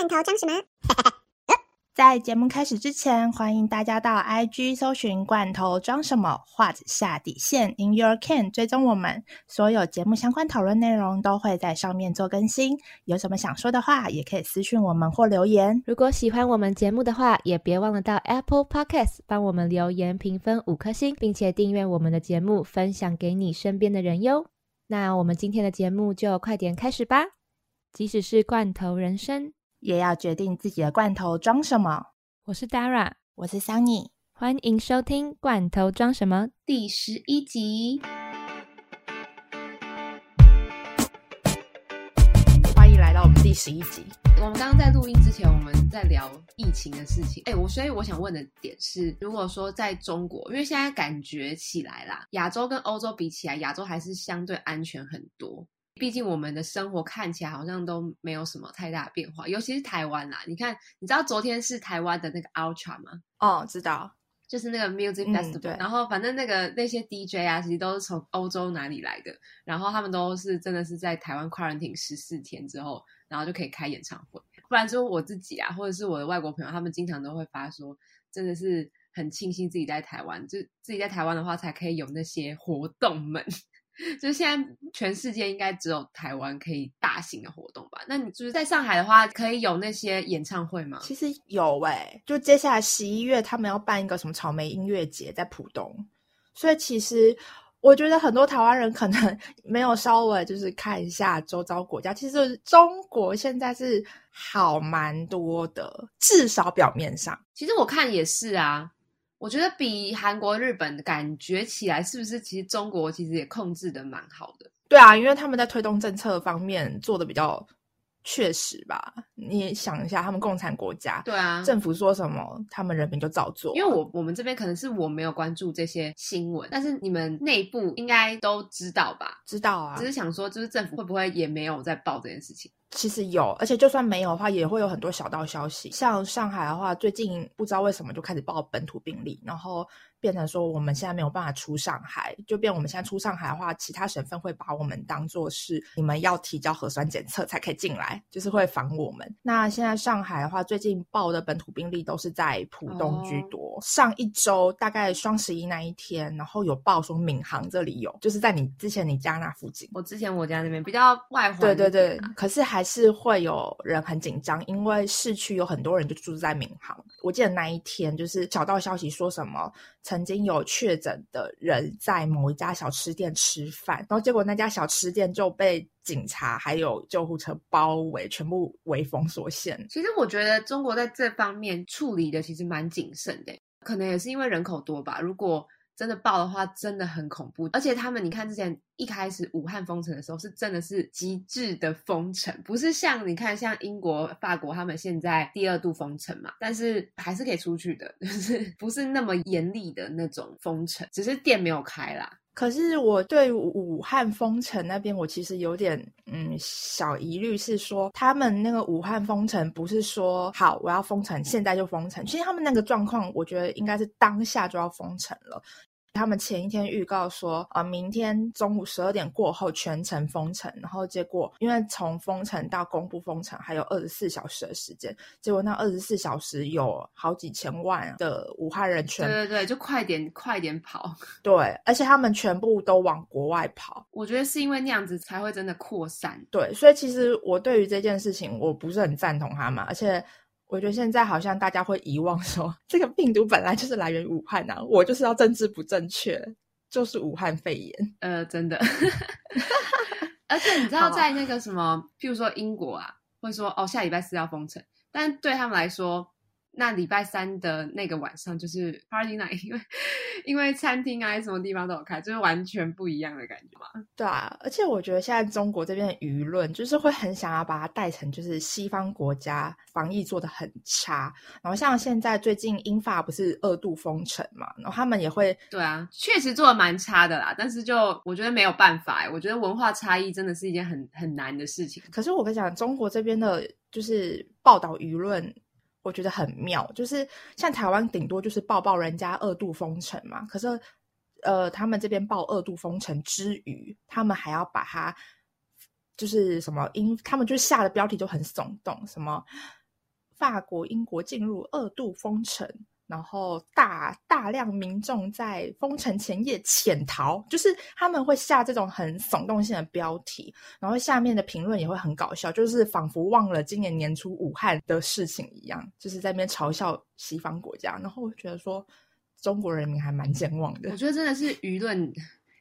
罐头装什么？在节目开始之前，欢迎大家到 IG 搜寻“罐头装什么”或者下底线 In Your Can 追踪我们。所有节目相关讨论内容都会在上面做更新。有什么想说的话，也可以私讯我们或留言。如果喜欢我们节目的话，也别忘了到 Apple Podcast 帮我们留言评分五颗星，并且订阅我们的节目，分享给你身边的人哟。那我们今天的节目就快点开始吧。即使是罐头人生，也要决定自己的罐头装什么。我是 Dara，我是 Sunny，欢迎收听《罐头装什么》第十一集。欢迎来到我们第十一集。我们刚刚在录音之前，我们在聊疫情的事情。哎，我所以我想问的点是，如果说在中国，因为现在感觉起来啦，亚洲跟欧洲比起来，亚洲还是相对安全很多。毕竟我们的生活看起来好像都没有什么太大的变化，尤其是台湾啦。你看，你知道昨天是台湾的那个 Ultra 吗？哦，知道，就是那个 Music Festival。然后反正那个那些 DJ 啊，其实都是从欧洲哪里来的，然后他们都是真的是在台湾 quarantine 十四天之后，然后就可以开演唱会。不然说我自己啊，或者是我的外国朋友，他们经常都会发说，真的是很庆幸自己在台湾，就自己在台湾的话，才可以有那些活动们。就是现在，全世界应该只有台湾可以大型的活动吧？那你就是在上海的话，可以有那些演唱会吗？其实有诶，就接下来十一月，他们要办一个什么草莓音乐节在浦东，所以其实我觉得很多台湾人可能 没有稍微就是看一下周遭国家，其实中国现在是好蛮多的，至少表面上，其实我看也是啊。我觉得比韩国、日本感觉起来，是不是其实中国其实也控制的蛮好的？对啊，因为他们在推动政策方面做的比较确实吧。你想一下，他们共产国家，对啊，政府说什么，他们人民就照做。因为我我们这边可能是我没有关注这些新闻，但是你们内部应该都知道吧？知道啊，只是想说，就是政府会不会也没有在报这件事情？其实有，而且就算没有的话，也会有很多小道消息。像上海的话，最近不知道为什么就开始报本土病例，然后变成说我们现在没有办法出上海，就变我们现在出上海的话，其他省份会把我们当做是你们要提交核酸检测才可以进来，就是会防我们。那现在上海的话，最近报的本土病例都是在浦东居多。上一周大概双十一那一天，然后有报说闵行这里有，就是在你之前你家那附近。我之前我家那边比较外环，对对对，可是还。还是会有人很紧张，因为市区有很多人就住在闵行。我记得那一天就是小道消息说什么，曾经有确诊的人在某一家小吃店吃饭，然后结果那家小吃店就被警察还有救护车包围，全部围封锁线。其实我觉得中国在这方面处理的其实蛮谨慎的，可能也是因为人口多吧。如果真的爆的话，真的很恐怖。而且他们，你看之前一开始武汉封城的时候，是真的是极致的封城，不是像你看像英国、法国他们现在第二度封城嘛，但是还是可以出去的，就是不是那么严厉的那种封城，只是店没有开啦。可是我对武汉封城那边，我其实有点嗯小疑虑，是说他们那个武汉封城不是说好我要封城，现在就封城。其实他们那个状况，我觉得应该是当下就要封城了。他们前一天预告说，啊，明天中午十二点过后全程封城，然后结果因为从封城到公布封城还有二十四小时的时间，结果那二十四小时有好几千万的武汉人全对对对，就快点快点跑，对，而且他们全部都往国外跑，我觉得是因为那样子才会真的扩散，对，所以其实我对于这件事情我不是很赞同他们，而且。我觉得现在好像大家会遗忘说，这个病毒本来就是来源于武汉啊。我就是要政治不正确，就是武汉肺炎。呃，真的。而且你知道，在那个什么，譬如说英国啊，会说哦，下礼拜四要封城，但对他们来说。那礼拜三的那个晚上就是 party night，因为因为餐厅啊什么地方都有开，就是完全不一样的感觉嘛。对啊，而且我觉得现在中国这边的舆论就是会很想要把它带成就是西方国家防疫做的很差，然后像现在最近英法不是二度封城嘛，然后他们也会对啊，确实做的蛮差的啦。但是就我觉得没有办法，我觉得文化差异真的是一件很很难的事情。可是我跟你讲，中国这边的就是报道舆论。我觉得很妙，就是像台湾顶多就是报报人家二度封城嘛，可是，呃，他们这边报二度封城之余，他们还要把它就是什么英，他们就下的标题就很耸动，什么法国、英国进入二度封城。然后大大量民众在封城前夜潜逃，就是他们会下这种很耸动性的标题，然后下面的评论也会很搞笑，就是仿佛忘了今年年初武汉的事情一样，就是在那边嘲笑西方国家。然后我觉得说中国人民还蛮健忘的。我觉得真的是舆论，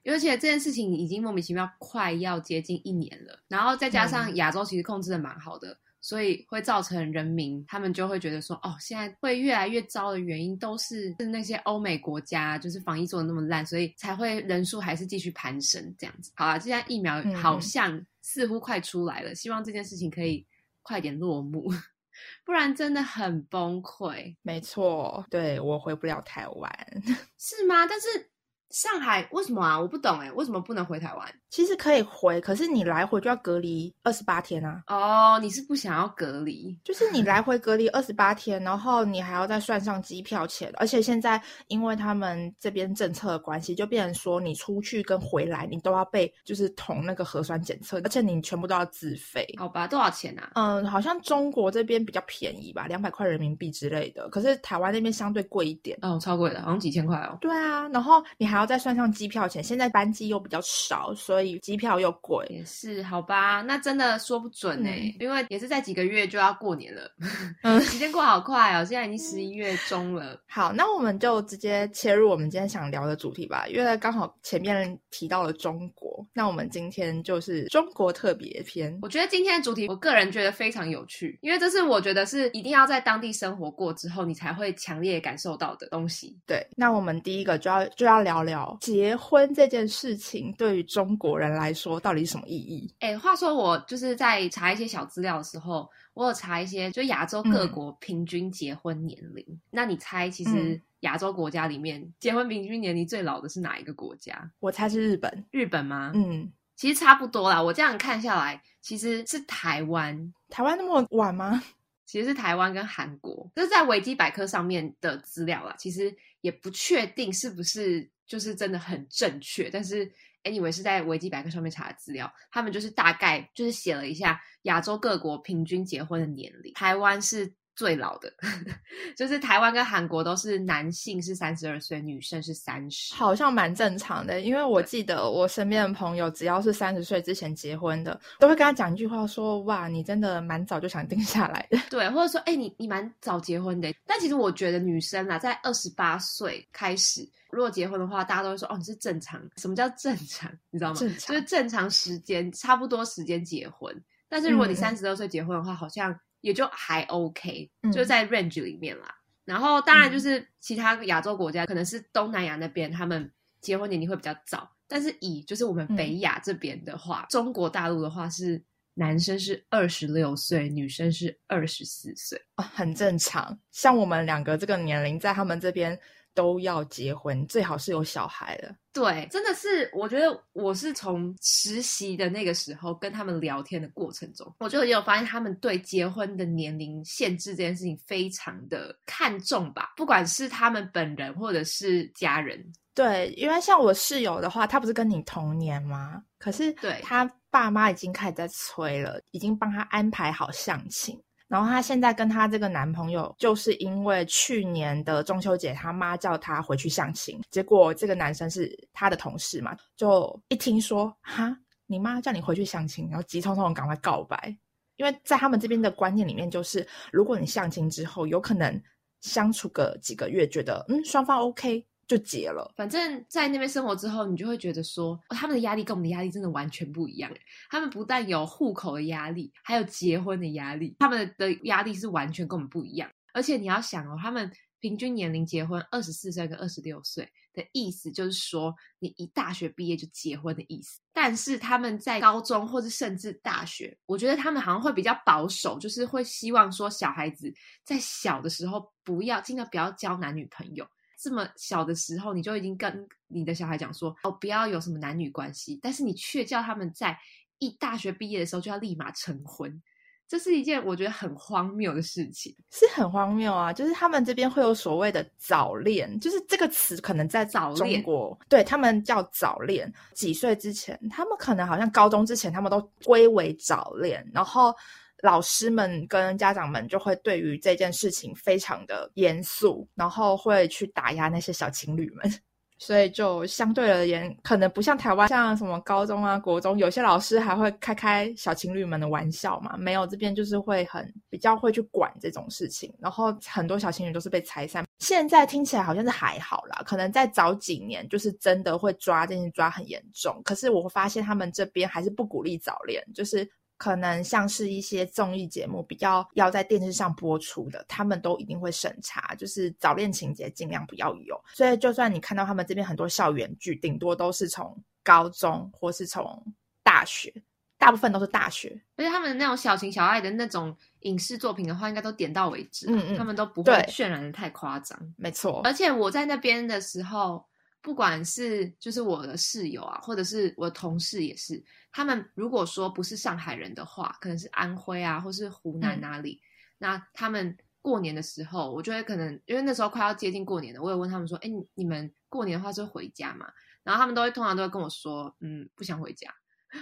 而且这件事情已经莫名其妙快要接近一年了，然后再加上亚洲其实控制的蛮好的。所以会造成人民，他们就会觉得说，哦，现在会越来越糟的原因都是是那些欧美国家，就是防疫做的那么烂，所以才会人数还是继续攀升这样子。好了，现在疫苗好像似乎快出来了，希望这件事情可以快点落幕，不然真的很崩溃。没错，对我回不了台湾，是吗？但是。上海为什么啊？我不懂哎，为什么不能回台湾？其实可以回，可是你来回就要隔离二十八天啊。哦，你是不想要隔离？就是你来 回隔离二十八天，然后你还要再算上机票钱，而且现在因为他们这边政策的关系，就变成说你出去跟回来你都要被就是捅那个核酸检测，而且你全部都要自费。好吧，多少钱啊？嗯，好像中国这边比较便宜吧，两百块人民币之类的。可是台湾那边相对贵一点。哦，超贵的，好像几千块哦。对啊，然后你还。然后再算上机票钱，现在班机又比较少，所以机票又贵。也是好吧，那真的说不准呢，因为也是在几个月就要过年了，嗯，时间过好快哦，现在已经十一月中了。好，那我们就直接切入我们今天想聊的主题吧，因为刚好前面提到了中国，那我们今天就是中国特别篇。我觉得今天的主题，我个人觉得非常有趣，因为这是我觉得是一定要在当地生活过之后，你才会强烈感受到的东西。对，那我们第一个就要就要聊。结婚这件事情对于中国人来说到底是什么意义？哎，话说我就是在查一些小资料的时候，我有查一些，就亚洲各国平均结婚年龄。那你猜，其实亚洲国家里面结婚平均年龄最老的是哪一个国家？我猜是日本。日本吗？嗯，其实差不多啦。我这样看下来，其实是台湾。台湾那么晚吗？其实是台湾跟韩国，这是在维基百科上面的资料啦。其实也不确定是不是。就是真的很正确，但是 anyway 是在维基百科上面查的资料，他们就是大概就是写了一下亚洲各国平均结婚的年龄，台湾是。最老的，就是台湾跟韩国都是男性是三十二岁，女生是三十，好像蛮正常的。因为我记得我身边的朋友，只要是三十岁之前结婚的，都会跟他讲一句话，说：“哇，你真的蛮早就想定下来的。”对，或者说：“哎，你你蛮早结婚的。”但其实我觉得女生啊，在二十八岁开始，如果结婚的话，大家都会说：“哦，你是正常。”什么叫正常？你知道吗？就是正常时间，差不多时间结婚。但是如果你三十二岁结婚的话，好像。也就还 OK，就在 range 里面啦。然后当然就是其他亚洲国家，可能是东南亚那边，他们结婚年龄会比较早。但是以就是我们北亚这边的话，中国大陆的话是男生是二十六岁，女生是二十四岁，很正常。像我们两个这个年龄，在他们这边。都要结婚，最好是有小孩了。对，真的是，我觉得我是从实习的那个时候跟他们聊天的过程中，我就有发现他们对结婚的年龄限制这件事情非常的看重吧，不管是他们本人或者是家人。对，因为像我室友的话，他不是跟你同年吗？可是对他爸妈已经开始在催了，已经帮他安排好相亲。然后她现在跟她这个男朋友，就是因为去年的中秋节，他妈叫她回去相亲，结果这个男生是她的同事嘛，就一听说哈，你妈叫你回去相亲，然后急匆匆赶快告白，因为在他们这边的观念里面，就是如果你相亲之后，有可能相处个几个月，觉得嗯双方 OK。就结了。反正，在那边生活之后，你就会觉得说，他们的压力跟我们的压力真的完全不一样。他们不但有户口的压力，还有结婚的压力，他们的压力是完全跟我们不一样。而且你要想哦，他们平均年龄结婚二十四岁跟二十六岁的意思，就是说你一大学毕业就结婚的意思。但是他们在高中或者甚至大学，我觉得他们好像会比较保守，就是会希望说小孩子在小的时候不要尽量不要交男女朋友。这么小的时候，你就已经跟你的小孩讲说：“哦，不要有什么男女关系。”但是你却叫他们在一大学毕业的时候就要立马成婚，这是一件我觉得很荒谬的事情，是很荒谬啊！就是他们这边会有所谓的早恋，就是这个词可能在早中国对他们叫早恋。几岁之前，他们可能好像高中之前，他们都归为早恋，然后。老师们跟家长们就会对于这件事情非常的严肃，然后会去打压那些小情侣们。所以就相对而言，可能不像台湾，像什么高中啊、国中，有些老师还会开开小情侣们的玩笑嘛。没有这边就是会很比较会去管这种事情，然后很多小情侣都是被拆散。现在听起来好像是还好啦，可能在早几年就是真的会抓这些抓很严重。可是我发现他们这边还是不鼓励早恋，就是。可能像是一些综艺节目比较要在电视上播出的，他们都一定会审查，就是早恋情节尽量不要有。所以就算你看到他们这边很多校园剧，顶多都是从高中或是从大学，大部分都是大学。而且他们那种小情小爱的那种影视作品的话，应该都点到为止，嗯嗯，他们都不会渲染的太夸张。没错。而且我在那边的时候。不管是就是我的室友啊，或者是我的同事也是，他们如果说不是上海人的话，可能是安徽啊，或是湖南哪里，那他们过年的时候，我觉得可能因为那时候快要接近过年了，我也问他们说，哎，你们过年的话是回家吗？然后他们都会通常都会跟我说，嗯，不想回家，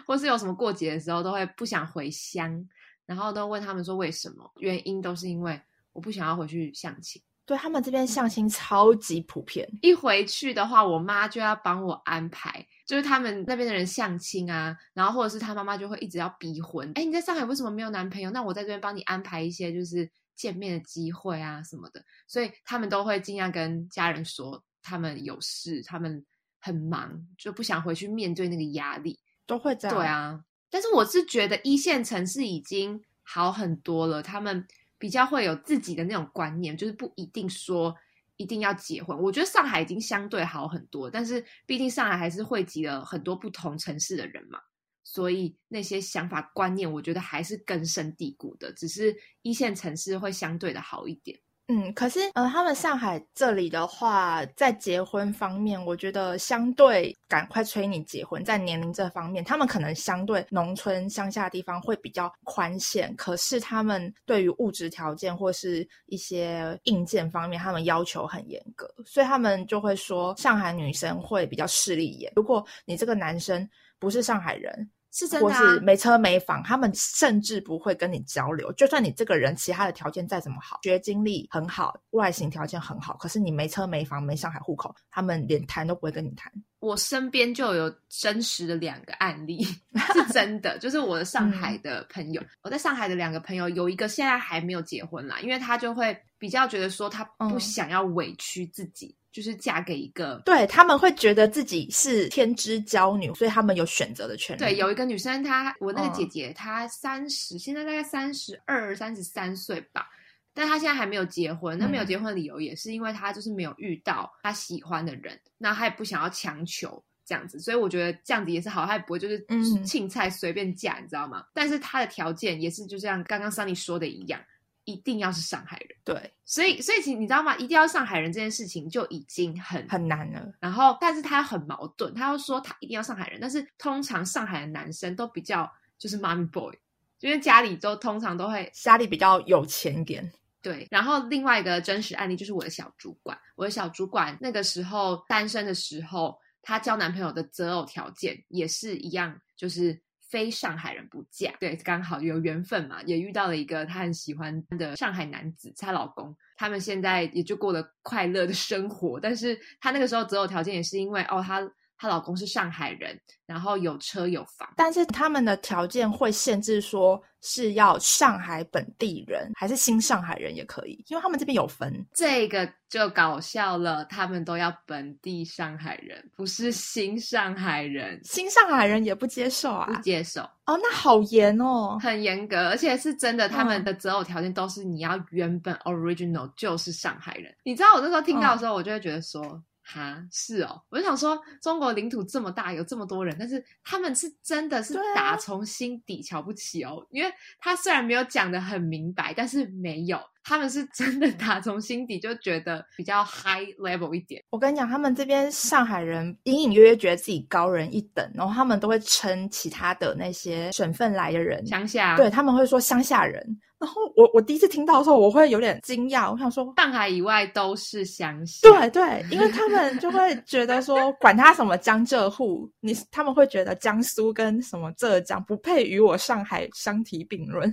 或是有什么过节的时候都会不想回乡，然后都问他们说为什么，原因都是因为我不想要回去相亲。对他们这边相亲超级普遍，一回去的话，我妈就要帮我安排，就是他们那边的人相亲啊，然后或者是他妈妈就会一直要逼婚。哎，你在上海为什么没有男朋友？那我在这边帮你安排一些就是见面的机会啊什么的。所以他们都会尽量跟家人说他们有事，他们很忙，就不想回去面对那个压力，都会这样。对啊，但是我是觉得一线城市已经好很多了，他们。比较会有自己的那种观念，就是不一定说一定要结婚。我觉得上海已经相对好很多，但是毕竟上海还是汇集了很多不同城市的人嘛，所以那些想法观念，我觉得还是根深蒂固的。只是一线城市会相对的好一点。嗯，可是呃，他们上海这里的话，在结婚方面，我觉得相对赶快催你结婚，在年龄这方面，他们可能相对农村乡下地方会比较宽限，可是他们对于物质条件或是一些硬件方面，他们要求很严格，所以他们就会说，上海女生会比较势利眼，如果你这个男生不是上海人。是真的，或是没车没房，他们甚至不会跟你交流。就算你这个人其他的条件再怎么好，学经历很好，外形条件很好，可是你没车没房没上海户口，他们连谈都不会跟你谈。我身边就有真实的两个案例，是真的，就是我的上海的朋友。我在上海的两个朋友，有一个现在还没有结婚啦，因为他就会比较觉得说他不想要委屈自己。就是嫁给一个，对他们会觉得自己是天之娇女，所以他们有选择的权利。对，有一个女生，她我那个姐姐，她三十，现在大概三十二、三十三岁吧，但她现在还没有结婚。那没有结婚的理由也是因为她就是没有遇到她喜欢的人，那她也不想要强求这样子。所以我觉得这样子也是好，她也不会就是青菜随便嫁，你知道吗？但是她的条件也是就像刚刚 Sunny 说的一样。一定要是上海人，对，所以所以其实你知道吗？一定要上海人这件事情就已经很很难了。然后，但是他很矛盾，他又说他一定要上海人，但是通常上海的男生都比较就是 mommy boy，因为家里都通常都会家里比较有钱一点。对，然后另外一个真实案例就是我的小主管，我的小主管那个时候单身的时候，她交男朋友的择偶条件也是一样，就是。非上海人不嫁，对，刚好有缘分嘛，也遇到了一个她很喜欢的上海男子，她老公，他们现在也就过了快乐的生活。但是她那个时候择偶条件也是因为，哦，她她老公是上海人，然后有车有房，但是他们的条件会限制说。是要上海本地人还是新上海人也可以，因为他们这边有分。这个就搞笑了，他们都要本地上海人，不是新上海人。新上海人也不接受啊？不接受哦，那好严哦，很严格，而且是真的，他们的择偶条件都是你要原本 original 就是上海人。你知道我那时候听到的时候，我就会觉得说。哈，是哦，我就想说，中国领土这么大，有这么多人，但是他们是真的是打从心底瞧不起哦，因为他虽然没有讲的很明白，但是没有，他们是真的打从心底就觉得比较 high level 一点。我跟你讲，他们这边上海人隐隐约约觉得自己高人一等，然后他们都会称其他的那些省份来的人乡下，对他们会说乡下人。然后我我第一次听到的时候，我会有点惊讶。我想说，上海以外都是乡下。对对，因为他们就会觉得说，管他什么江浙沪，你他们会觉得江苏跟什么浙江不配与我上海相提并论。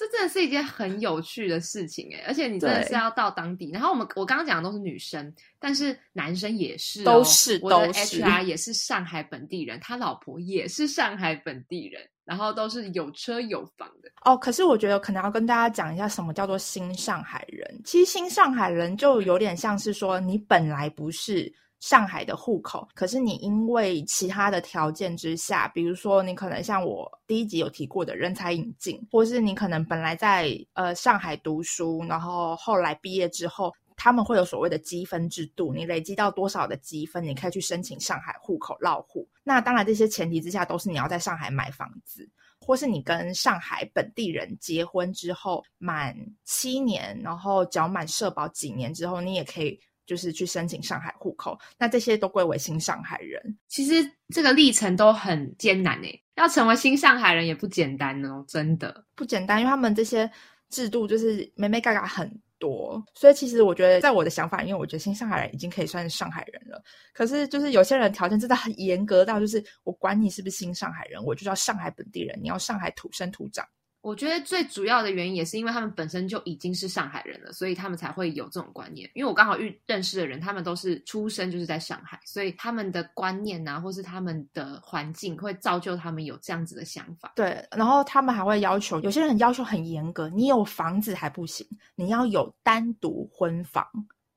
这真的是一件很有趣的事情哎，而且你真的是要到当地。然后我们我刚刚讲的都是女生，但是男生也是，都是我的 HR 也是上海本地人，他老婆也是上海本地人，然后都是有车有房的。哦，可是我觉得可能要跟大家讲一下什么叫做新上海人。其实新上海人就有点像是说你本来不是。上海的户口，可是你因为其他的条件之下，比如说你可能像我第一集有提过的人才引进，或是你可能本来在呃上海读书，然后后来毕业之后，他们会有所谓的积分制度，你累积到多少的积分，你可以去申请上海户口落户。那当然这些前提之下，都是你要在上海买房子，或是你跟上海本地人结婚之后满七年，然后缴满社保几年之后，你也可以。就是去申请上海户口，那这些都归为新上海人。其实这个历程都很艰难诶，要成为新上海人也不简单哦，真的不简单。因为他们这些制度就是没没嘎嘎很多，所以其实我觉得，在我的想法，因为我觉得新上海人已经可以算是上海人了。可是就是有些人条件真的很严格到，就是我管你是不是新上海人，我就叫上海本地人，你要上海土生土长。我觉得最主要的原因也是因为他们本身就已经是上海人了，所以他们才会有这种观念。因为我刚好遇认识的人，他们都是出生就是在上海，所以他们的观念啊，或是他们的环境会造就他们有这样子的想法。对，然后他们还会要求，有些人要求很严格，你有房子还不行，你要有单独婚房，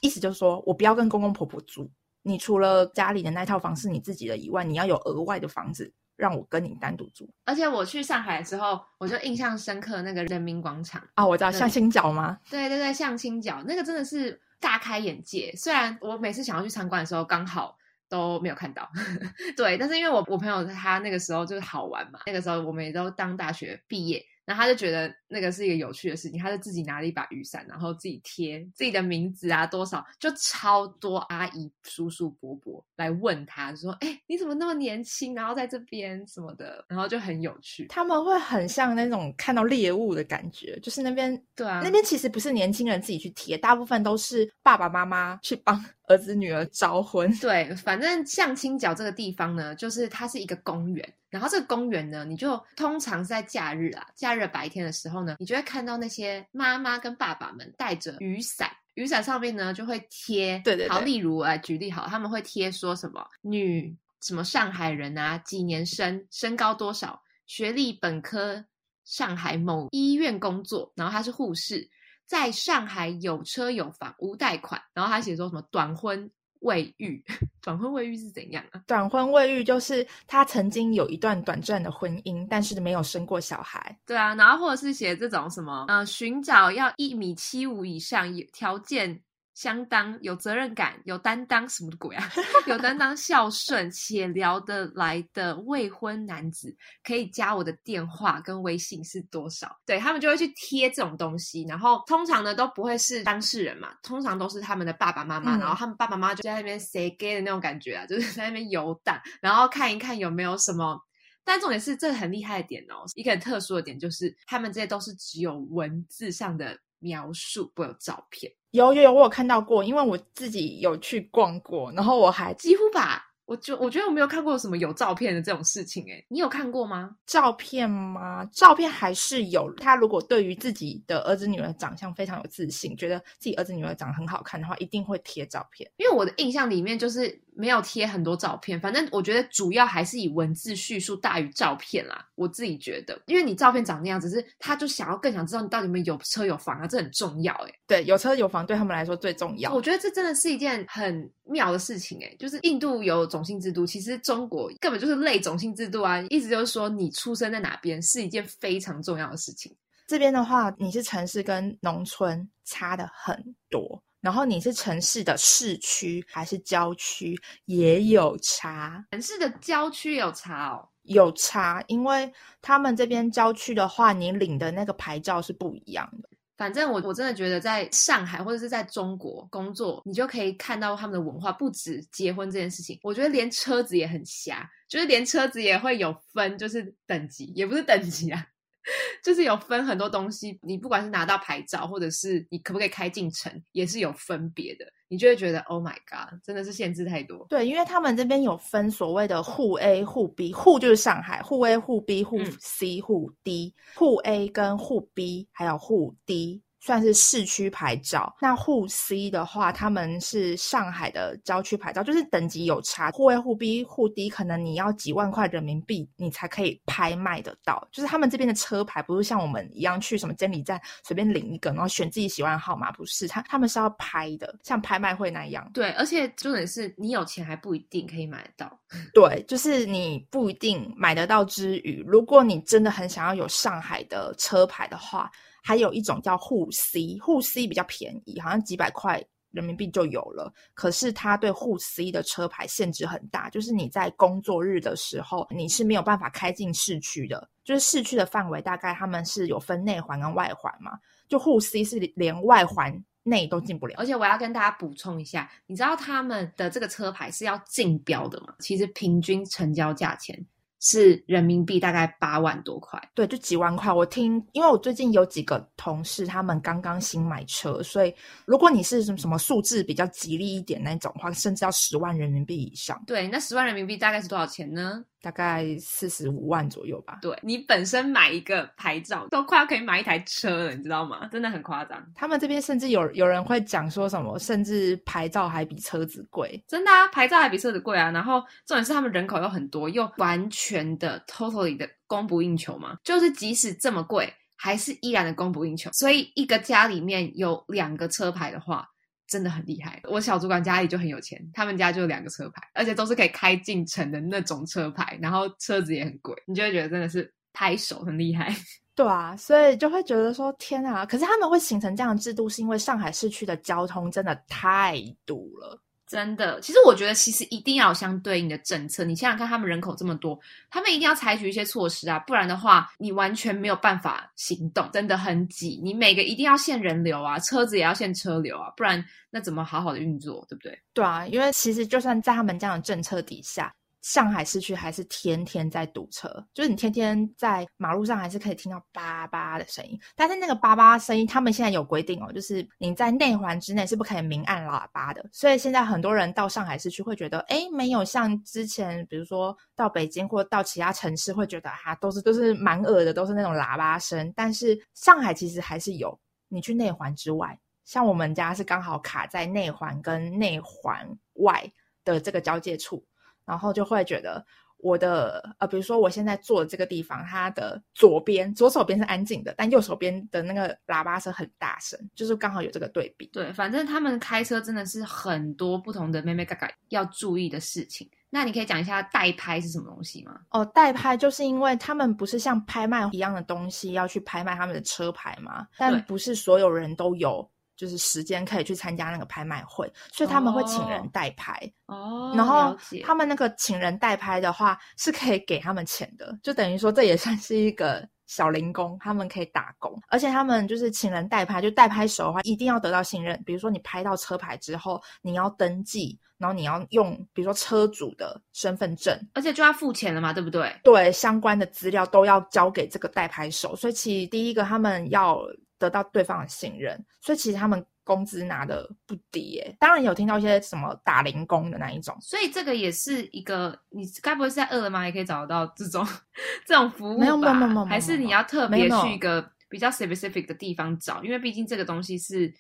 意思就是说我不要跟公公婆婆住，你除了家里的那套房是你自己的以外，你要有额外的房子。让我跟你单独住，而且我去上海的时候，我就印象深刻那个人民广场啊，我知道向青角吗？对对对，向青角那个真的是大开眼界。虽然我每次想要去参观的时候，刚好都没有看到，对，但是因为我我朋友他那个时候就是好玩嘛，那个时候我们也都当大学毕业。然后他就觉得那个是一个有趣的事情，他就自己拿了一把雨伞，然后自己贴自己的名字啊，多少就超多阿姨、叔叔、伯伯来问他说：“哎，你怎么那么年轻？然后在这边什么的？”然后就很有趣。他们会很像那种看到猎物的感觉，就是那边对啊，那边其实不是年轻人自己去贴，大部分都是爸爸妈妈去帮儿子女儿招婚。对，反正相亲角这个地方呢，就是它是一个公园。然后这个公园呢，你就通常是在假日啊，假日白天的时候呢，你就会看到那些妈妈跟爸爸们带着雨伞，雨伞上面呢就会贴，对对，好，例如来举例好，他们会贴说什么女什么上海人啊，几年生，身高多少，学历本科，上海某医院工作，然后她是护士，在上海有车有房无贷款，然后他写说什么短婚。未育，短婚未育是怎样啊？短婚未育就是他曾经有一段短暂的婚姻，但是没有生过小孩。对啊，然后或者是写这种什么，嗯，寻找要一米七五以上，有条件。相当有责任感、有担当什么的鬼啊？有担当、孝顺且聊得来的未婚男子，可以加我的电话跟微信是多少？对他们就会去贴这种东西，然后通常呢都不会是当事人嘛，通常都是他们的爸爸妈妈，然后他们爸爸妈妈就在那边 say gay 的那种感觉啊，就是在那边游荡，然后看一看有没有什么。但重点是，这很厉害的点哦，一个很特殊的点就是，他们这些都是只有文字上的。描述不有照片，有有有，我有看到过，因为我自己有去逛过，然后我还几乎把。我就我觉得我没有看过什么有照片的这种事情，诶你有看过吗？照片吗？照片还是有。他如果对于自己的儿子女儿长相非常有自信，觉得自己儿子女儿长得很好看的话，一定会贴照片。因为我的印象里面就是没有贴很多照片，反正我觉得主要还是以文字叙述大于照片啦。我自己觉得，因为你照片长那样，只是他就想要更想知道你到底有没有有车有房啊，这很重要，诶对，有车有房对他们来说最重要。我觉得这真的是一件很妙的事情，诶就是印度有。种姓制度其实中国根本就是类种姓制度啊，意思就是说你出生在哪边是一件非常重要的事情。这边的话，你是城市跟农村差的很多，然后你是城市的市区还是郊区也有差，城市的郊区有差哦，有差，因为他们这边郊区的话，你领的那个牌照是不一样的。反正我我真的觉得，在上海或者是在中国工作，你就可以看到他们的文化，不止结婚这件事情。我觉得连车子也很瞎，就是连车子也会有分，就是等级，也不是等级啊，就是有分很多东西，你不管是拿到牌照，或者是你可不可以开进城，也是有分别的。你就会觉得，Oh my god，真的是限制太多。对，因为他们这边有分所谓的沪 A、沪 B，沪就是上海，沪 A、沪 B、沪 C、沪 D，沪 A 跟沪 B 还有沪 D。算是市区牌照，那沪 C 的话，他们是上海的郊区牌照，就是等级有差，沪 A、沪 B、沪 D，可能你要几万块人民币，你才可以拍卖得到。就是他们这边的车牌，不是像我们一样去什么监理站随便领一个，然后选自己喜欢的号码，不是，他他们是要拍的，像拍卖会那样。对，而且重点是你有钱还不一定可以买得到。对，就是你不一定买得到之余，如果你真的很想要有上海的车牌的话。还有一种叫沪 C，沪 C 比较便宜，好像几百块人民币就有了。可是它对沪 C 的车牌限制很大，就是你在工作日的时候，你是没有办法开进市区的。就是市区的范围大概他们是有分内环跟外环嘛，就沪 C 是连外环内都进不了。而且我要跟大家补充一下，你知道他们的这个车牌是要竞标的吗？其实平均成交价钱。是人民币大概八万多块，对，就几万块。我听，因为我最近有几个同事，他们刚刚新买车，所以如果你是什么什么数字比较吉利一点那种话，甚至要十万人民币以上。对，那十万人民币大概是多少钱呢？大概四十五万左右吧。对你本身买一个牌照都快要可以买一台车了，你知道吗？真的很夸张。他们这边甚至有有人会讲说什么，甚至牌照还比车子贵。真的啊，牌照还比车子贵啊。然后重点是他们人口又很多，又完全的 totally 的供不应求嘛。就是即使这么贵，还是依然的供不应求。所以一个家里面有两个车牌的话。真的很厉害，我小主管家里就很有钱，他们家就两个车牌，而且都是可以开进城的那种车牌，然后车子也很贵，你就会觉得真的是拍手很厉害。对啊，所以就会觉得说天啊！可是他们会形成这样的制度，是因为上海市区的交通真的太堵了。真的，其实我觉得，其实一定要有相对应的政策。你想想看，他们人口这么多，他们一定要采取一些措施啊，不然的话，你完全没有办法行动，真的很挤。你每个一定要限人流啊，车子也要限车流啊，不然那怎么好好的运作，对不对？对啊，因为其实就算在他们这样的政策底下。上海市区还是天天在堵车，就是你天天在马路上还是可以听到叭叭的声音。但是那个叭叭声音，他们现在有规定哦，就是你在内环之内是不可以明按喇叭的。所以现在很多人到上海市区会觉得，哎，没有像之前，比如说到北京或到其他城市，会觉得哈都是都是蛮恶的，都是那种喇叭声。但是上海其实还是有，你去内环之外，像我们家是刚好卡在内环跟内环外的这个交界处。然后就会觉得我的呃，比如说我现在坐的这个地方，它的左边左手边是安静的，但右手边的那个喇叭声很大声，就是刚好有这个对比。对，反正他们开车真的是很多不同的妹妹嘎嘎要注意的事情。那你可以讲一下代拍是什么东西吗？哦，代拍就是因为他们不是像拍卖一样的东西要去拍卖他们的车牌吗？但不是所有人都有。就是时间可以去参加那个拍卖会，所以他们会请人代拍哦。然后他们那个请人代拍的话，是可以给他们钱的，就等于说这也算是一个小零工，他们可以打工。而且他们就是请人代拍，就代拍手的话，一定要得到信任。比如说你拍到车牌之后，你要登记，然后你要用比如说车主的身份证，而且就要付钱了嘛，对不对？对，相关的资料都要交给这个代拍手。所以其实第一个他们要。得到对方的信任，所以其实他们工资拿的不低耶。当然有听到一些什么打零工的那一种，所以这个也是一个，你该不会是在饿了么也可以找得到这种 这种服务吧？没有没有没有，还是你要特别去一个比较 specific 的地方找，因为毕竟这个东西是。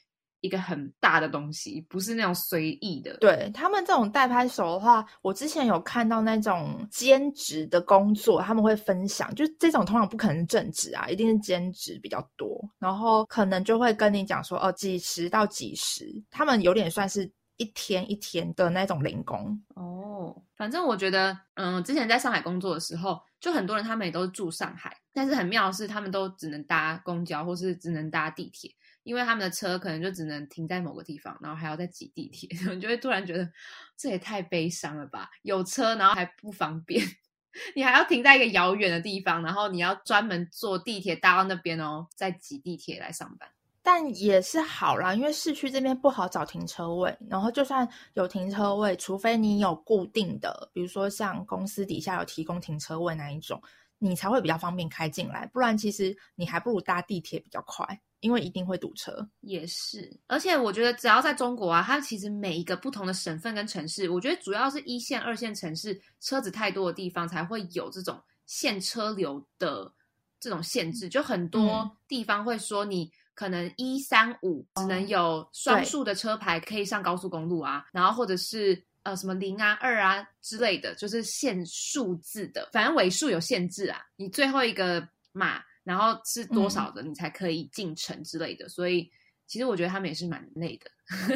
一个很大的东西，不是那种随意的。对他们这种代拍手的话，我之前有看到那种兼职的工作，他们会分享，就这种通常不可能是正职啊，一定是兼职比较多。然后可能就会跟你讲说，哦，几十到几十，他们有点算是一天一天的那种零工。哦，反正我觉得，嗯，之前在上海工作的时候，就很多人他们也都住上海，但是很妙的是，他们都只能搭公交或是只能搭地铁。因为他们的车可能就只能停在某个地方，然后还要再挤地铁，你就会突然觉得这也太悲伤了吧？有车然后还不方便，你还要停在一个遥远的地方，然后你要专门坐地铁搭到那边哦，再挤地铁来上班。但也是好啦，因为市区这边不好找停车位，然后就算有停车位，除非你有固定的，比如说像公司底下有提供停车位那一种。你才会比较方便开进来。不然其实你还不如搭地铁比较快，因为一定会堵车。也是，而且我觉得只要在中国啊，它其实每一个不同的省份跟城市，我觉得主要是一线、二线城市车子太多的地方才会有这种限车流的这种限制。就很多地方会说你。可能一三五只能有双数的车牌可以上高速公路啊，然后或者是呃什么零啊二啊之类的，就是限数字的，反正尾数有限制啊。你最后一个码，然后是多少的，你才可以进城之类的。所以其实我觉得他们也是蛮累的，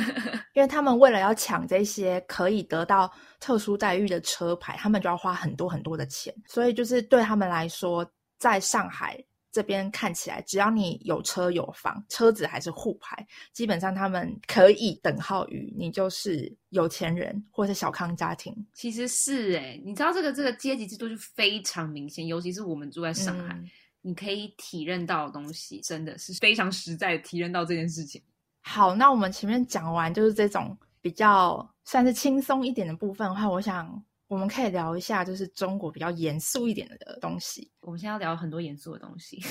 因为他们为了要抢这些可以得到特殊待遇的车牌，他们就要花很多很多的钱。所以就是对他们来说，在上海。这边看起来，只要你有车有房，车子还是沪牌，基本上他们可以等号于你就是有钱人或者小康家庭。其实是哎，你知道这个这个阶级制度就非常明显，尤其是我们住在上海，你可以体认到的东西，真的是非常实在的体认到这件事情。好，那我们前面讲完就是这种比较算是轻松一点的部分的话，我想。我们可以聊一下，就是中国比较严肃一点的东西。我们现在要聊很多严肃的东西，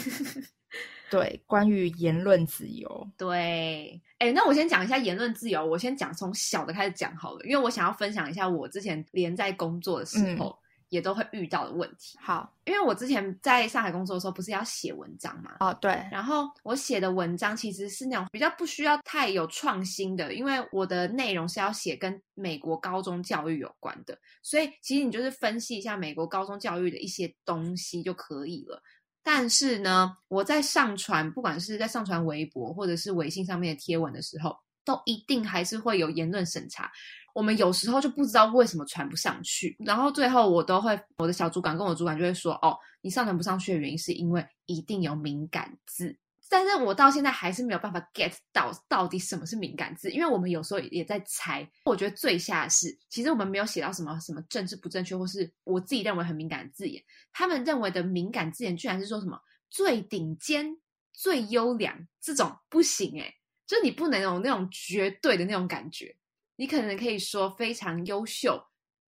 对，关于言论自由。对，哎，那我先讲一下言论自由。我先讲从小的开始讲好了，因为我想要分享一下我之前连在工作的时候。也都会遇到的问题。好，因为我之前在上海工作的时候，不是要写文章嘛？哦，对。然后我写的文章其实是那种比较不需要太有创新的，因为我的内容是要写跟美国高中教育有关的，所以其实你就是分析一下美国高中教育的一些东西就可以了。但是呢，我在上传，不管是在上传微博或者是微信上面的贴文的时候，都一定还是会有言论审查。我们有时候就不知道为什么传不上去，然后最后我都会，我的小主管跟我主管就会说，哦，你上传不上去的原因是因为一定有敏感字，但是我到现在还是没有办法 get 到到底什么是敏感字，因为我们有时候也在猜。我觉得最吓的是，其实我们没有写到什么什么政治不正确，或是我自己认为很敏感的字眼，他们认为的敏感字眼居然是说什么最顶尖、最优良这种不行诶，就你不能有那种绝对的那种感觉。你可能可以说非常优秀，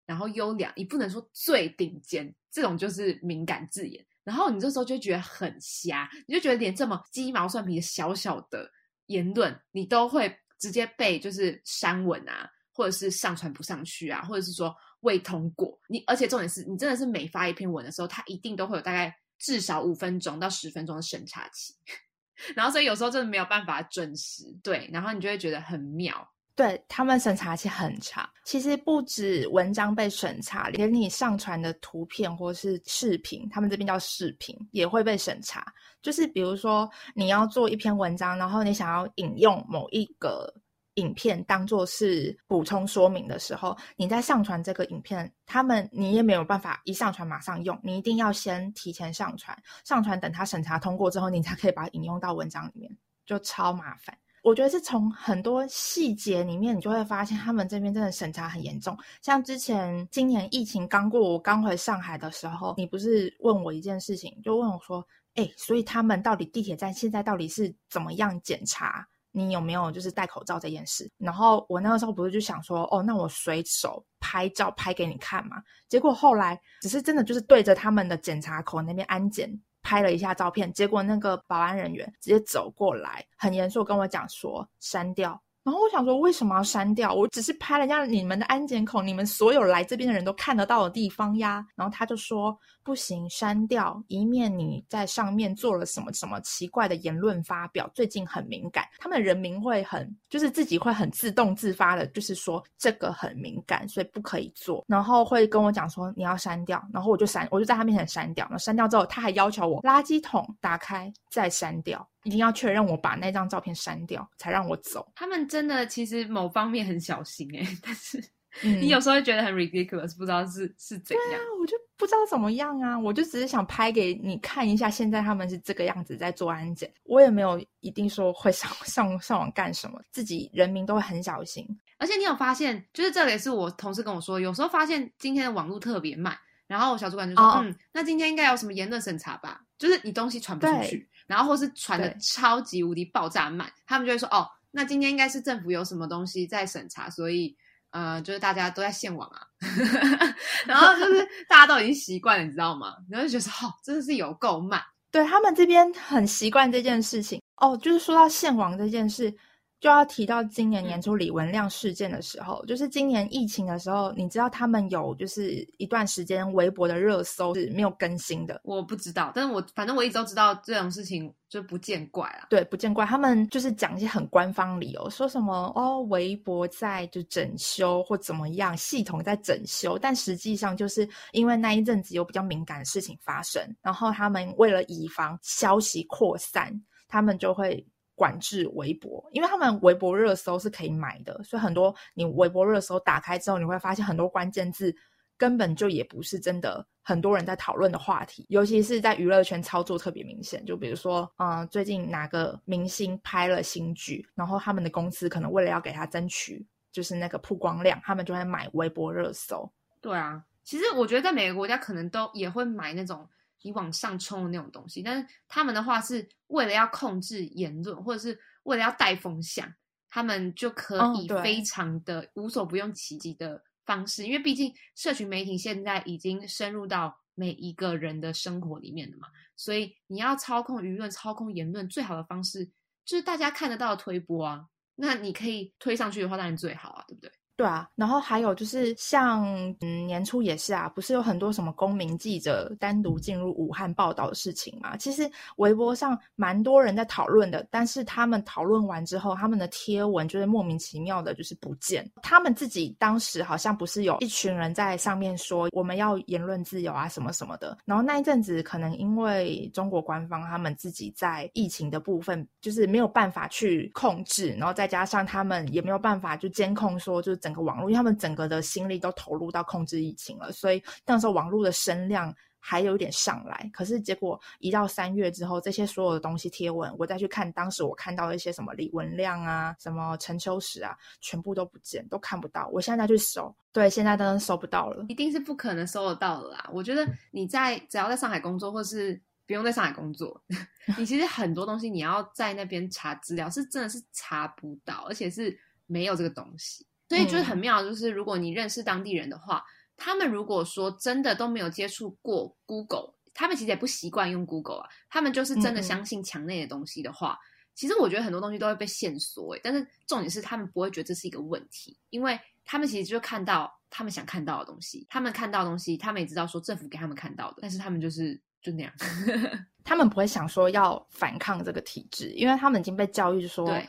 然后优良，你不能说最顶尖，这种就是敏感字眼。然后你这时候就觉得很瞎，你就觉得连这么鸡毛蒜皮的小小的言论，你都会直接被就是删文啊，或者是上传不上去啊，或者是说未通过。你而且重点是你真的是每发一篇文的时候，它一定都会有大概至少五分钟到十分钟的审查期，然后所以有时候真的没有办法准时对，然后你就会觉得很妙。对他们审查期很长，其实不止文章被审查，连你上传的图片或是视频，他们这边叫视频，也会被审查。就是比如说你要做一篇文章，然后你想要引用某一个影片当做是补充说明的时候，你在上传这个影片，他们你也没有办法一上传马上用，你一定要先提前上传，上传等他审查通过之后，你才可以把它引用到文章里面，就超麻烦。我觉得是从很多细节里面，你就会发现他们这边真的审查很严重。像之前今年疫情刚过，我刚回上海的时候，你不是问我一件事情，就问我说：“哎，所以他们到底地铁站现在到底是怎么样检查你有没有就是戴口罩这件事？”然后我那个时候不是就想说：“哦，那我随手拍照拍给你看嘛。”结果后来只是真的就是对着他们的检查口那边安检。拍了一下照片，结果那个保安人员直接走过来，很严肃跟我讲说删掉。然后我想说，为什么要删掉？我只是拍了一下你们的安检口，你们所有来这边的人都看得到的地方呀。然后他就说不行，删掉，以免你在上面做了什么什么奇怪的言论发表。最近很敏感，他们人民会很，就是自己会很自动自发的，就是说这个很敏感，所以不可以做。然后会跟我讲说你要删掉，然后我就删，我就在他面前删掉。然后删掉之后，他还要求我垃圾桶打开再删掉。一定要确认我把那张照片删掉，才让我走。他们真的其实某方面很小心哎，但是你有时候会觉得很 ridiculous，不知道是是怎样。我就不知道怎么样啊，我就只是想拍给你看一下，现在他们是这个样子在做安检，我也没有一定说会上上上网干什么，自己人民都会很小心。而且你有发现，就是这个也是我同事跟我说，有时候发现今天的网络特别慢，然后我小主管就说，嗯，那今天应该有什么言论审查吧？就是你东西传不出去。然后或是传的超级无敌爆炸慢，他们就会说哦，那今天应该是政府有什么东西在审查，所以呃，就是大家都在线网啊，然后就是 大家都已经习惯了，你知道吗？然后就觉得哦，真的是有够慢。对他们这边很习惯这件事情哦，就是说到线网这件事。就要提到今年年初李文亮事件的时候，就是今年疫情的时候，你知道他们有就是一段时间微博的热搜是没有更新的。我不知道，但是我反正我一直都知道这种事情就不见怪啊。对，不见怪，他们就是讲一些很官方理由，说什么哦，微博在就整修或怎么样，系统在整修，但实际上就是因为那一阵子有比较敏感的事情发生，然后他们为了以防消息扩散，他们就会。管制微博，因为他们微博热搜是可以买的，所以很多你微博热搜打开之后，你会发现很多关键字根本就也不是真的很多人在讨论的话题，尤其是在娱乐圈操作特别明显。就比如说，嗯，最近哪个明星拍了新剧，然后他们的公司可能为了要给他争取就是那个曝光量，他们就会买微博热搜。对啊，其实我觉得在每个国家可能都也会买那种。你往上冲的那种东西，但是他们的话是为了要控制言论，或者是为了要带风向，他们就可以非常的无所不用其极的方式，因为毕竟社群媒体现在已经深入到每一个人的生活里面了嘛，所以你要操控舆论、操控言论，最好的方式就是大家看得到的推播啊，那你可以推上去的话，当然最好啊，对不对？对啊，然后还有就是像嗯年初也是啊，不是有很多什么公民记者单独进入武汉报道的事情嘛？其实微博上蛮多人在讨论的，但是他们讨论完之后，他们的贴文就是莫名其妙的，就是不见。他们自己当时好像不是有一群人在上面说我们要言论自由啊什么什么的。然后那一阵子可能因为中国官方他们自己在疫情的部分就是没有办法去控制，然后再加上他们也没有办法就监控说就。整个网络，因为他们整个的心力都投入到控制疫情了，所以那时候网络的声量还有一点上来。可是结果一到三月之后，这些所有的东西贴文，我再去看当时我看到的一些什么李文亮啊、什么陈秋实啊，全部都不见，都看不到。我现在再去搜，对，现在当然搜不到了，一定是不可能搜得到的啦。我觉得你在只要在上海工作，或是不用在上海工作，你其实很多东西你要在那边查资料，是真的是查不到，而且是没有这个东西。所以就是很妙，就是如果你认识当地人的话，他们如果说真的都没有接触过 Google，他们其实也不习惯用 Google 啊。他们就是真的相信墙内的东西的话，其实我觉得很多东西都会被线索。但是重点是他们不会觉得这是一个问题，因为他们其实就看到他们想看到的东西，他们看到的东西，他们也知道说政府给他们看到的，但是他们就是就那样，他们不会想说要反抗这个体制，因为他们已经被教育说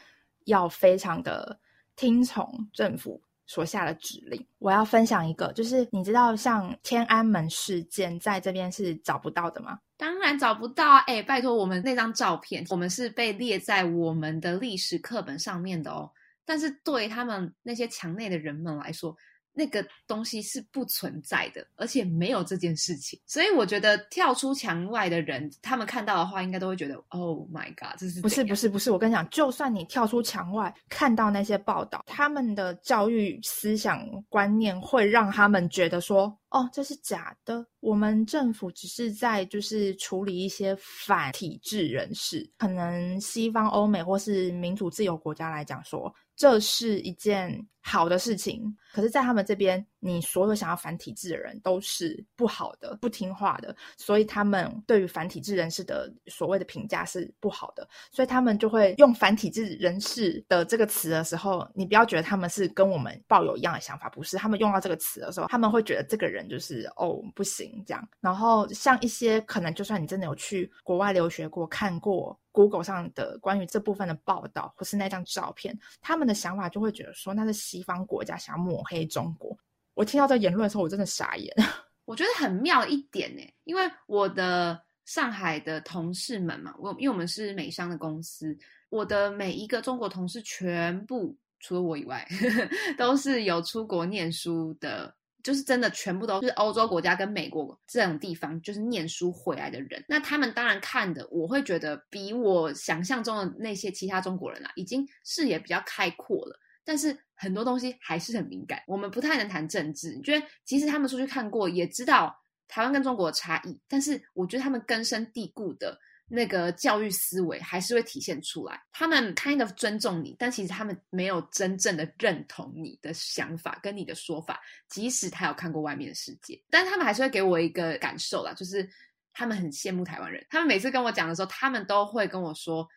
要非常的。听从政府所下的指令。我要分享一个，就是你知道像天安门事件在这边是找不到的吗？当然找不到啊！哎，拜托，我们那张照片，我们是被列在我们的历史课本上面的哦。但是对他们那些墙内的人们来说，那个东西是不存在的，而且没有这件事情，所以我觉得跳出墙外的人，他们看到的话，应该都会觉得，Oh my god，这是不是不是不是？我跟你讲，就算你跳出墙外看到那些报道，他们的教育思想观念会让他们觉得说，哦，这是假的。我们政府只是在就是处理一些反体制人士，可能西方欧美或是民主自由国家来讲说。这是一件好的事情，可是，在他们这边，你所有想要反体制的人都是不好的、不听话的，所以他们对于反体制人士的所谓的评价是不好的，所以他们就会用反体制人士的这个词的时候，你不要觉得他们是跟我们抱有一样的想法，不是，他们用到这个词的时候，他们会觉得这个人就是哦不行这样。然后，像一些可能，就算你真的有去国外留学过，看过。Google 上的关于这部分的报道，或是那张照片，他们的想法就会觉得说，那是西方国家想要抹黑中国。我听到这言论的时候，我真的傻眼。我觉得很妙一点呢，因为我的上海的同事们嘛，我因为我们是美商的公司，我的每一个中国同事全部除了我以外，都是有出国念书的。就是真的，全部都是欧洲国家跟美国这种地方，就是念书回来的人。那他们当然看的，我会觉得比我想象中的那些其他中国人啊，已经视野比较开阔了。但是很多东西还是很敏感，我们不太能谈政治。你觉得即使他们出去看过，也知道台湾跟中国的差异。但是我觉得他们根深蒂固的那个教育思维还是会体现出来。他们 kind of 尊重你，但其实他们没有真正的认同你的想法跟你的说法，即使他有看过外面的世界，但他们还是会给我一个感受啦，就是他们很羡慕台湾人。他们每次跟我讲的时候，他们都会跟我说，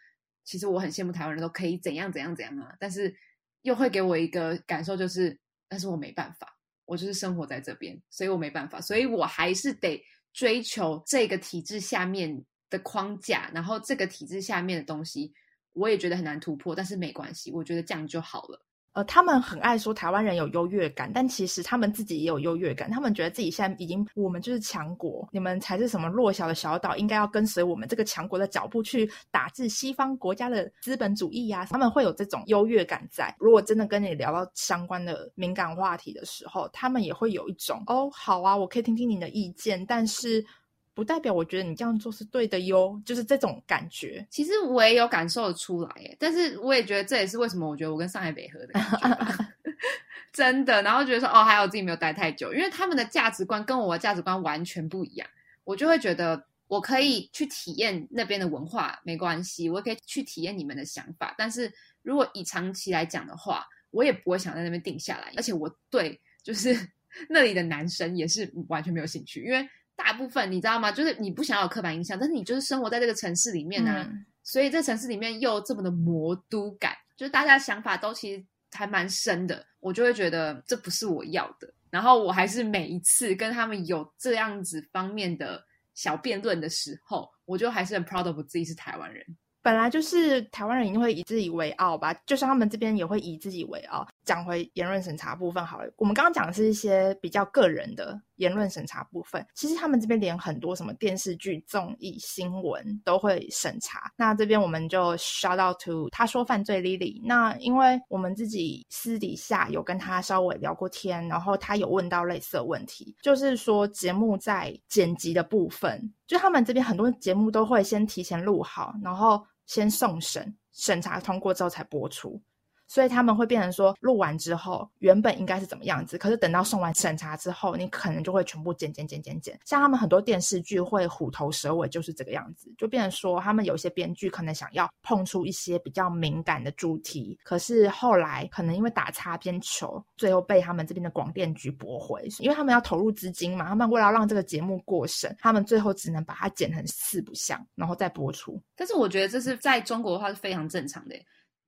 其实我很羡慕台湾人都可以怎样怎样怎样啊，但是又会给我一个感受，就是但是我没办法，我就是生活在这边，所以我没办法，所以我还是得追求这个体制下面。的框架，然后这个体制下面的东西，我也觉得很难突破，但是没关系，我觉得这样就好了。呃，他们很爱说台湾人有优越感，但其实他们自己也有优越感。他们觉得自己现在已经，我们就是强国，你们才是什么弱小的小岛，应该要跟随我们这个强国的脚步去打击西方国家的资本主义呀。他们会有这种优越感在。如果真的跟你聊到相关的敏感话题的时候，他们也会有一种哦，好啊，我可以听听你的意见，但是。不代表我觉得你这样做是对的哟，就是这种感觉。其实我也有感受得出来，耶，但是我也觉得这也是为什么我觉得我跟上海北河的感觉，真的。然后觉得说哦，还好自己没有待太久，因为他们的价值观跟我的价值观完全不一样，我就会觉得我可以去体验那边的文化没关系，我可以去体验你们的想法。但是如果以长期来讲的话，我也不会想在那边定下来，而且我对就是 那里的男生也是完全没有兴趣，因为。大部分你知道吗？就是你不想要有刻板印象，但是你就是生活在这个城市里面呢，所以这城市里面又这么的魔都感，就是大家想法都其实还蛮深的，我就会觉得这不是我要的。然后我还是每一次跟他们有这样子方面的小辩论的时候，我就还是很 proud of 自己是台湾人。本来就是台湾人一定会以自己为傲吧，就像他们这边也会以自己为傲。讲回言论审查部分好了，我们刚刚讲的是一些比较个人的言论审查部分，其实他们这边连很多什么电视剧、综艺、新闻都会审查。那这边我们就 shout out to 他说犯罪 Lily。那因为我们自己私底下有跟他稍微聊过天，然后他有问到类似的问题，就是说节目在剪辑的部分，就他们这边很多节目都会先提前录好，然后。先送审，审查通过之后才播出。所以他们会变成说，录完之后原本应该是怎么样子，可是等到送完审查之后，你可能就会全部剪剪剪剪剪。像他们很多电视剧会虎头蛇尾，就是这个样子，就变成说他们有些编剧可能想要碰出一些比较敏感的主题，可是后来可能因为打擦边球，最后被他们这边的广电局驳回，因为他们要投入资金嘛，他们为了让这个节目过审，他们最后只能把它剪成四不像，然后再播出。但是我觉得这是在中国的话是非常正常的。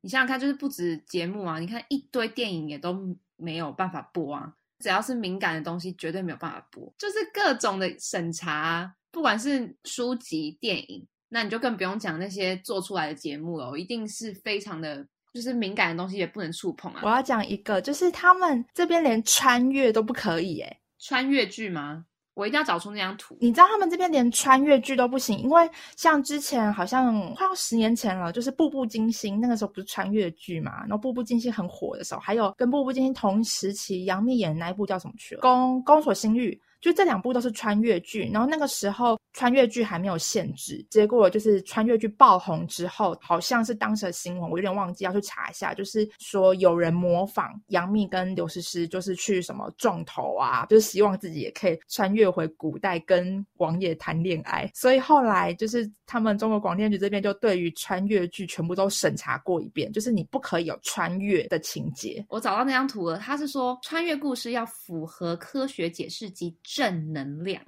你想想看，就是不止节目啊，你看一堆电影也都没有办法播啊。只要是敏感的东西，绝对没有办法播。就是各种的审查，不管是书籍、电影，那你就更不用讲那些做出来的节目了，一定是非常的，就是敏感的东西也不能触碰啊。我要讲一个，就是他们这边连穿越都不可以，诶穿越剧吗？我一定要找出那张图。你知道他们这边连穿越剧都不行，因为像之前好像快要十年前了，就是《步步惊心》那个时候不是穿越剧嘛？然后《步步惊心》很火的时候，还有跟《步步惊心》同时期杨幂演的那一部叫什么去了？《宫宫锁心玉》。就这两部都是穿越剧，然后那个时候穿越剧还没有限制，结果就是穿越剧爆红之后，好像是当时的新闻，我有点忘记要去查一下，就是说有人模仿杨幂跟刘诗诗，就是去什么撞头啊，就是希望自己也可以穿越回古代跟王爷谈恋爱，所以后来就是他们中国广电局这边就对于穿越剧全部都审查过一遍，就是你不可以有穿越的情节。我找到那张图了，他是说穿越故事要符合科学解释及。正能量。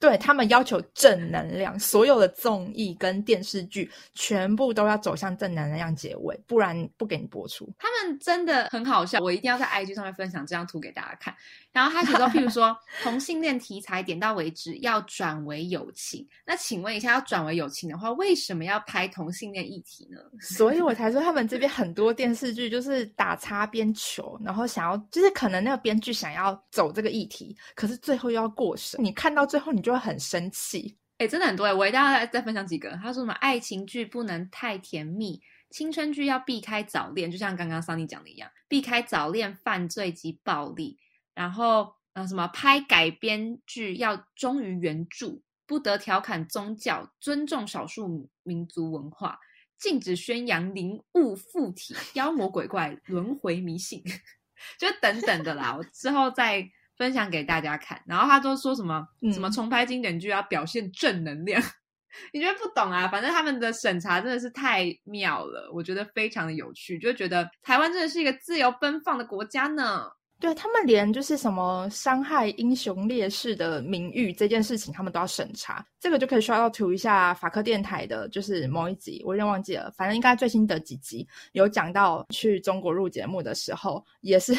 对他们要求正能量，所有的综艺跟电视剧全部都要走向正能量结尾，不然不给你播出。他们真的很好笑，我一定要在 IG 上面分享这张图给大家看。然后他写到，譬如说 同性恋题材点到为止，要转为友情。那请问一下，要转为友情的话，为什么要拍同性恋议题呢？所以我才说他们这边很多电视剧就是打擦边球，然后想要就是可能那个编剧想要走这个议题，可是最后又要过审。你看到最后，你就会很生气。哎，真的很多哎，我一定要再分享几个。他说什么爱情剧不能太甜蜜，青春剧要避开早恋，就像刚刚桑尼讲的一样，避开早恋、犯罪及暴力。然后啊，什么拍改编剧要忠于原著，不得调侃宗教，尊重少数民族文化，禁止宣扬灵物附体、妖魔鬼怪、轮回迷信，就等等的啦。我之后再。分享给大家看，然后他都说什么什么重拍经典剧要表现正能量，你觉得不懂啊？反正他们的审查真的是太妙了，我觉得非常的有趣，就觉得台湾真的是一个自由奔放的国家呢。对他们连就是什么伤害英雄烈士的名誉这件事情，他们都要审查。这个就可以刷到图一下法科电台的，就是某一集，我有点忘记了，反正应该最新的几集有讲到去中国录节目的时候，也是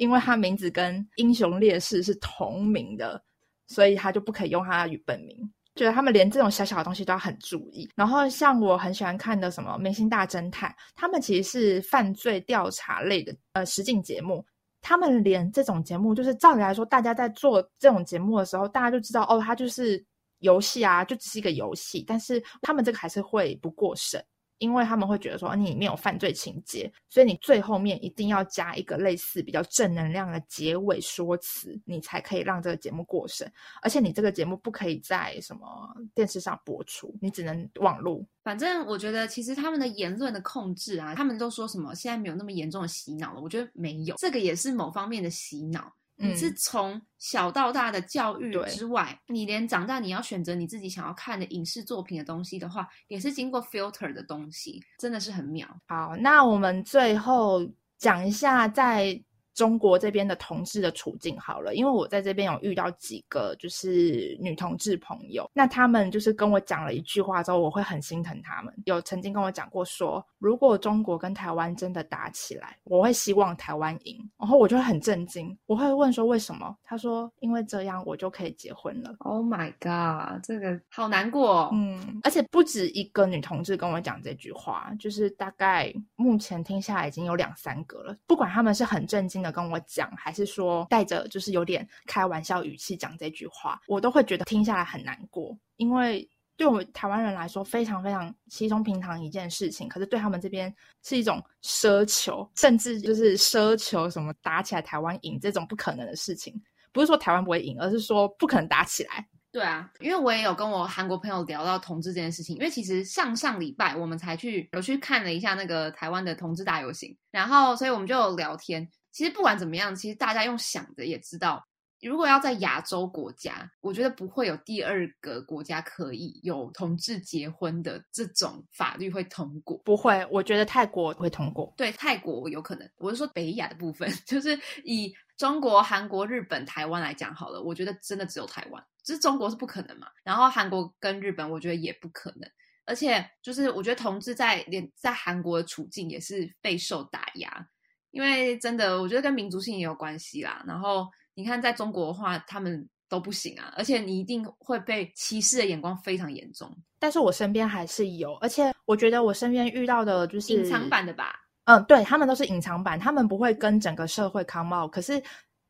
因为他名字跟英雄烈士是同名的，所以他就不可以用他的本名。觉得他们连这种小小的东西都要很注意。然后像我很喜欢看的什么《明星大侦探》，他们其实是犯罪调查类的呃实境节目。他们连这种节目，就是照理来说，大家在做这种节目的时候，大家就知道哦，它就是游戏啊，就只是一个游戏。但是他们这个还是会不过审。因为他们会觉得说你里面有犯罪情节，所以你最后面一定要加一个类似比较正能量的结尾说辞，你才可以让这个节目过审。而且你这个节目不可以在什么电视上播出，你只能网络。反正我觉得，其实他们的言论的控制啊，他们都说什么现在没有那么严重的洗脑了，我觉得没有，这个也是某方面的洗脑。你是从小到大的教育之外，你连长大你要选择你自己想要看的影视作品的东西的话，也是经过 filter 的东西，真的是很妙。好，那我们最后讲一下在。中国这边的同志的处境好了，因为我在这边有遇到几个就是女同志朋友，那他们就是跟我讲了一句话之后，我会很心疼他们。有曾经跟我讲过说，如果中国跟台湾真的打起来，我会希望台湾赢。然后我就会很震惊，我会问说为什么？他说因为这样我就可以结婚了。Oh my god，这个好难过。嗯，而且不止一个女同志跟我讲这句话，就是大概目前听下来已经有两三个了。不管他们是很震惊的。跟我讲，还是说带着就是有点开玩笑语气讲这句话，我都会觉得听下来很难过，因为对我们台湾人来说非常非常稀松平常一件事情，可是对他们这边是一种奢求，甚至就是奢求什么打起来台湾赢这种不可能的事情。不是说台湾不会赢，而是说不可能打起来。对啊，因为我也有跟我韩国朋友聊到同志这件事情，因为其实上上礼拜我们才去有去看了一下那个台湾的同志大游行，然后所以我们就聊天。其实不管怎么样，其实大家用想的也知道，如果要在亚洲国家，我觉得不会有第二个国家可以有同志结婚的这种法律会通过。不会，我觉得泰国会通过。对，泰国有可能。我是说北亚的部分，就是以中国、韩国、日本、台湾来讲好了，我觉得真的只有台湾，就是中国是不可能嘛。然后韩国跟日本，我觉得也不可能。而且就是我觉得同志在连在韩国的处境也是备受打压。因为真的，我觉得跟民族性也有关系啦。然后你看，在中国的话，他们都不行啊，而且你一定会被歧视的眼光非常严重。但是我身边还是有，而且我觉得我身边遇到的就是隐藏版的吧。嗯，对他们都是隐藏版，他们不会跟整个社会 come out，可是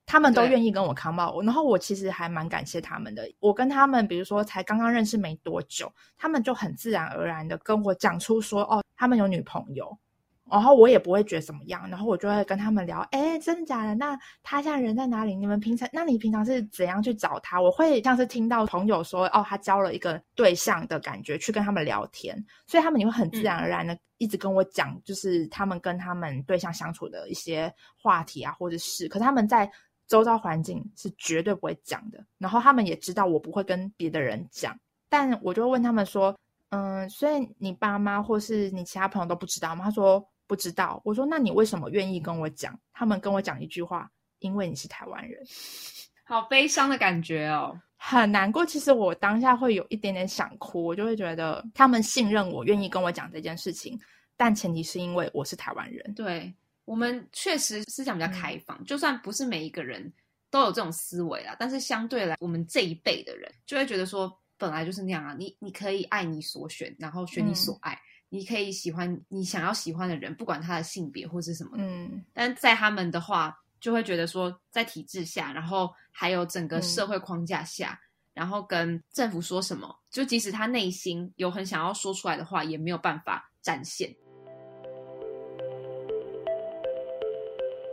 他们都愿意跟我 come out。然后我其实还蛮感谢他们的。我跟他们，比如说才刚刚认识没多久，他们就很自然而然的跟我讲出说，哦，他们有女朋友。然后我也不会觉得怎么样，然后我就会跟他们聊，哎，真的假的？那他现在人在哪里？你们平常，那你平常是怎样去找他？我会像是听到朋友说，哦，他交了一个对象的感觉，去跟他们聊天，所以他们也会很自然而然的一直跟我讲，就是他们跟他们对象相处的一些话题啊，或者是，可是他们在周遭环境是绝对不会讲的。然后他们也知道我不会跟别的人讲，但我就问他们说，嗯，所以你爸妈或是你其他朋友都不知道吗？他说。不知道，我说那你为什么愿意跟我讲？他们跟我讲一句话，因为你是台湾人，好悲伤的感觉哦，很难过。其实我当下会有一点点想哭，我就会觉得他们信任我，愿意跟我讲这件事情，但前提是因为我是台湾人。对我们确实思想比较开放，就算不是每一个人都有这种思维啦，但是相对来，我们这一辈的人就会觉得说，本来就是那样啊，你你可以爱你所选，然后选你所爱。你可以喜欢你想要喜欢的人，不管他的性别或是什么。嗯，但在他们的话，就会觉得说，在体制下，然后还有整个社会框架下，然后跟政府说什么，就即使他内心有很想要说出来的话，也没有办法展现。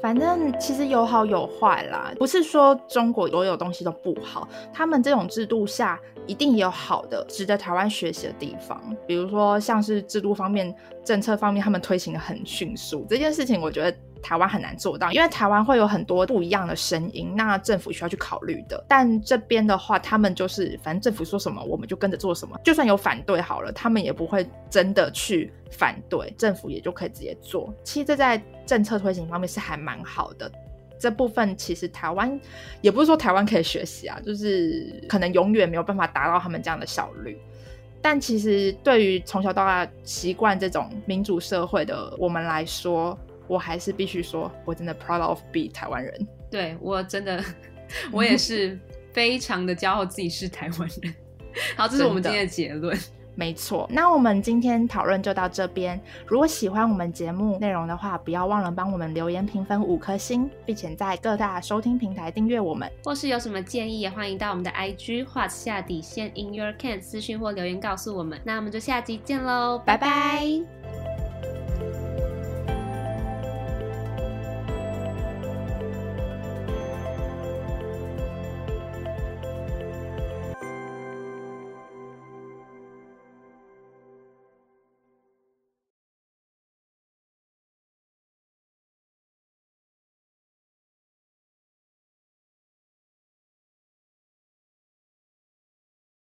反正其实有好有坏啦，不是说中国所有东西都不好。他们这种制度下一定也有好的、值得台湾学习的地方。比如说，像是制度方面、政策方面，他们推行的很迅速。这件事情我觉得台湾很难做到，因为台湾会有很多不一样的声音，那政府需要去考虑的。但这边的话，他们就是反正政府说什么，我们就跟着做什么，就算有反对好了，他们也不会真的去反对，政府也就可以直接做。其实这在政策推行方面是还蛮好的。这部分其实台湾也不是说台湾可以学习啊，就是可能永远没有办法达到他们这样的效率。但其实对于从小到大习惯这种民主社会的我们来说，我还是必须说，我真的 proud of be 台湾人。对我真的，我也是非常的骄傲自己是台湾人。好，这是我们今天的结论。没错，那我们今天讨论就到这边。如果喜欢我们节目内容的话，不要忘了帮我们留言评分五颗星，并且在各大收听平台订阅我们。或是有什么建议，也欢迎到我们的 IG 画下底线 In Your Can 私讯或留言告诉我们。那我们就下集见喽，拜拜。